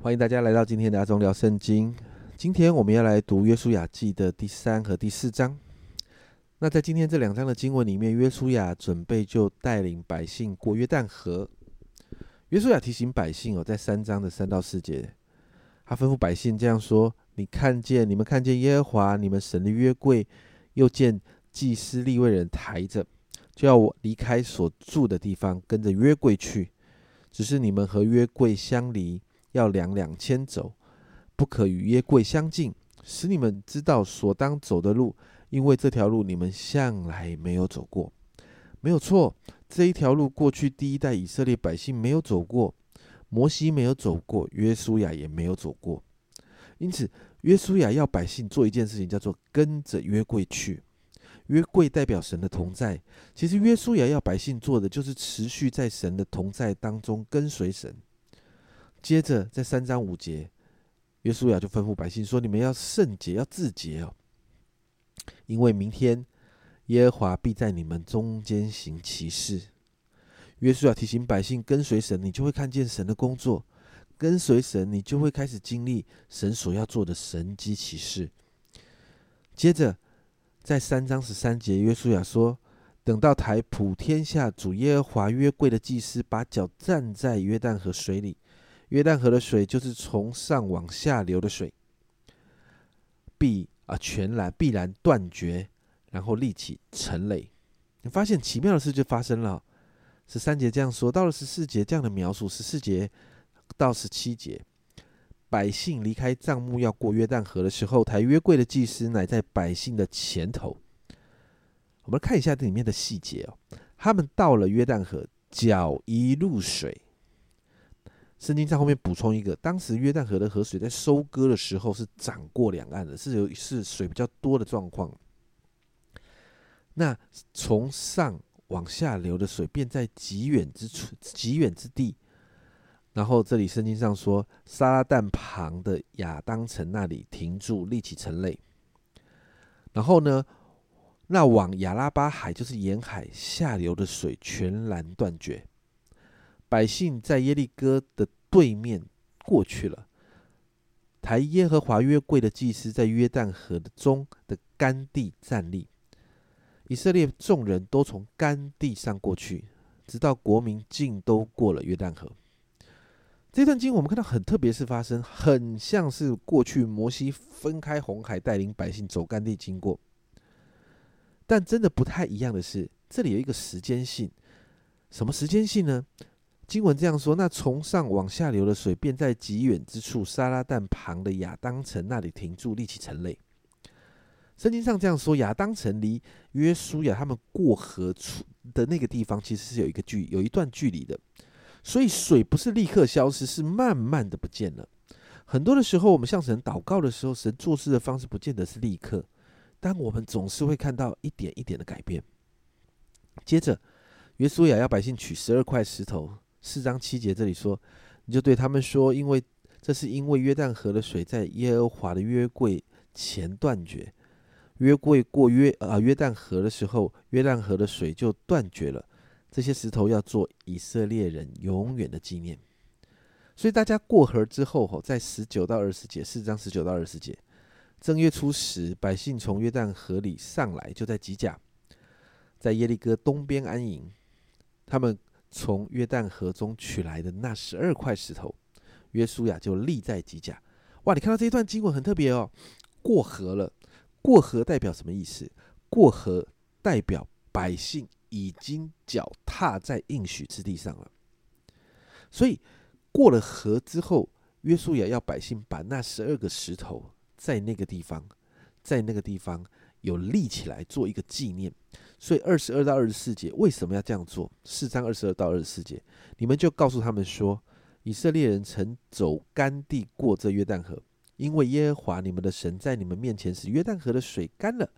欢迎大家来到今天的阿忠聊圣经。今天我们要来读约书亚记的第三和第四章。那在今天这两章的经文里面，约书亚准备就带领百姓过约旦河。约书亚提醒百姓哦，在三章的三到四节，他吩咐百姓这样说：“你看见，你们看见耶和华你们神的约柜，又见祭司立位人抬着，就要我离开所住的地方，跟着约柜去。只是你们和约柜相离。”要两两千走，不可与约柜相近，使你们知道所当走的路，因为这条路你们向来没有走过。没有错，这一条路过去第一代以色列百姓没有走过，摩西没有走过，约书亚也没有走过。因此，约书亚要百姓做一件事情，叫做跟着约柜去。约柜代表神的同在，其实约书亚要百姓做的，就是持续在神的同在当中跟随神。接着，在三章五节，约书亚就吩咐百姓说：“你们要圣洁，要自洁哦，因为明天耶和华必在你们中间行奇事。”约书亚提醒百姓跟随神，你就会看见神的工作；跟随神，你就会开始经历神所要做的神机奇事。接着，在三章十三节，约书亚说：“等到台普天下主耶和华约柜的祭司把脚站在约旦河水里。”约旦河的水就是从上往下流的水，必啊全然必然断绝，然后立起成垒。你发现奇妙的事就发生了。十三节这样说，到了十四节这样的描述，十四节到十七节，百姓离开帐幕要过约旦河的时候，抬约柜的祭司乃在百姓的前头。我们看一下这里面的细节哦。他们到了约旦河，脚一入水。圣经在后面补充一个，当时约旦河的河水在收割的时候是涨过两岸的，是有是水比较多的状况。那从上往下流的水，便在极远之处、极远之地。然后这里圣经上说，撒拉旦旁的亚当城那里停住，立起城垒。然后呢，那往亚拉巴海，就是沿海下流的水全然断绝。百姓在耶利哥的对面过去了。抬耶和华约柜的祭司在约旦河的中的干地站立。以色列众人都从干地上过去，直到国民尽都过了约旦河。这段经我们看到很特别，是发生很像是过去摩西分开红海，带领百姓走干地经过。但真的不太一样的是，这里有一个时间性。什么时间性呢？经文这样说：那从上往下流的水，便在极远之处沙拉旦旁的亚当城那里停住，立起城垒。圣经上这样说：亚当城离约书亚他们过河处的那个地方，其实是有一个距，有一段距离的。所以水不是立刻消失，是慢慢的不见了。很多的时候，我们向神祷告的时候，神做事的方式不见得是立刻，但我们总是会看到一点一点的改变。接着，约书亚要百姓取十二块石头。四章七节这里说，你就对他们说，因为这是因为约旦河的水在耶和华的约柜前断绝，约柜过约啊约旦河的时候，约旦河的水就断绝了。这些石头要做以色列人永远的纪念。所以大家过河之后，吼，在十九到二十节，四章十九到二十节，正月初十，百姓从约旦河里上来，就在吉甲，在耶利哥东边安营，他们。从约旦河中取来的那十二块石头，约书亚就立在基甲。哇，你看到这一段经文很特别哦。过河了，过河代表什么意思？过河代表百姓已经脚踏在应许之地上了。所以过了河之后，约书亚要百姓把那十二个石头在那个地方，在那个地方有立起来做一个纪念。所以二十二到二十四节为什么要这样做？四章二十二到二十四节，你们就告诉他们说：以色列人曾走干地过这约旦河，因为耶和华你们的神在你们面前使约旦河的水干了。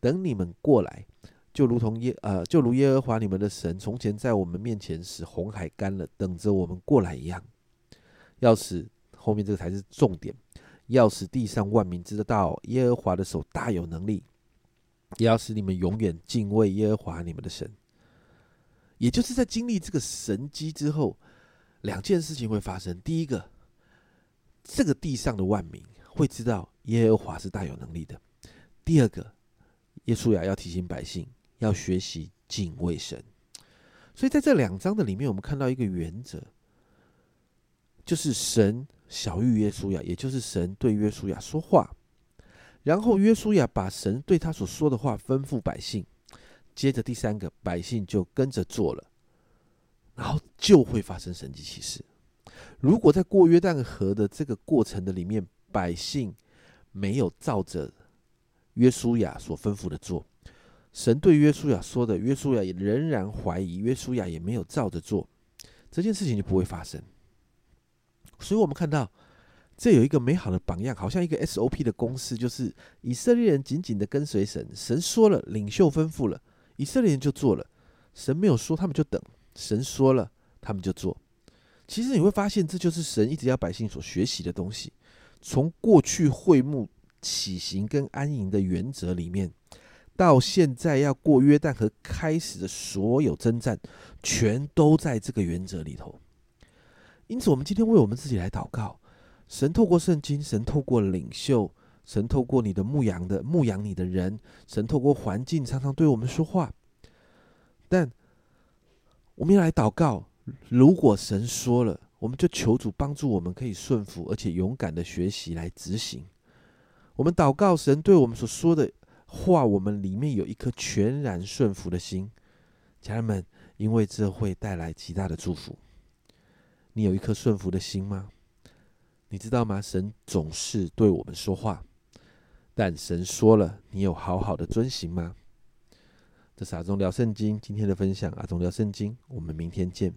等你们过来，就如同耶呃，就如耶和华你们的神从前在我们面前使红海干了，等着我们过来一样。要使后面这个才是重点，要使地上万民知道耶和华的手大有能力。也要使你们永远敬畏耶和华你们的神。也就是在经历这个神机之后，两件事情会发生。第一个，这个地上的万民会知道耶和华是大有能力的。第二个，耶稣亚要提醒百姓要学习敬畏神。所以在这两章的里面，我们看到一个原则，就是神小于耶稣亚，也就是神对耶稣亚说话，然后约书亚把神对他所说的话吩咐百姓，接着第三个，百姓就跟着做了，然后就会发生神迹奇事。如果在过约旦河的这个过程的里面，百姓没有照着约书亚所吩咐的做，神对约书亚说的，约书亚也仍然怀疑，约书亚也没有照着做，这件事情就不会发生。所以，我们看到这有一个美好的榜样，好像一个 SOP 的公式，就是以色列人紧紧的跟随神，神说了，领袖吩咐了，以色列人就做了；神没有说，他们就等；神说了，他们就做。其实你会发现，这就是神一直要百姓所学习的东西。从过去会幕起行跟安营的原则里面，到现在要过约旦和开始的所有征战，全都在这个原则里头。因此，我们今天为我们自己来祷告：神透过圣经，神透过领袖，神透过你的牧羊的牧羊你的人，神透过环境常常对我们说话。但我们要来祷告。如果神说了，我们就求主帮助我们，可以顺服，而且勇敢的学习来执行。我们祷告神对我们所说的话，我们里面有一颗全然顺服的心，家人们，因为这会带来极大的祝福。你有一颗顺服的心吗？你知道吗？神总是对我们说话，但神说了，你有好好的遵行吗？这是阿忠聊圣经今天的分享，阿忠聊圣经，我们明天见。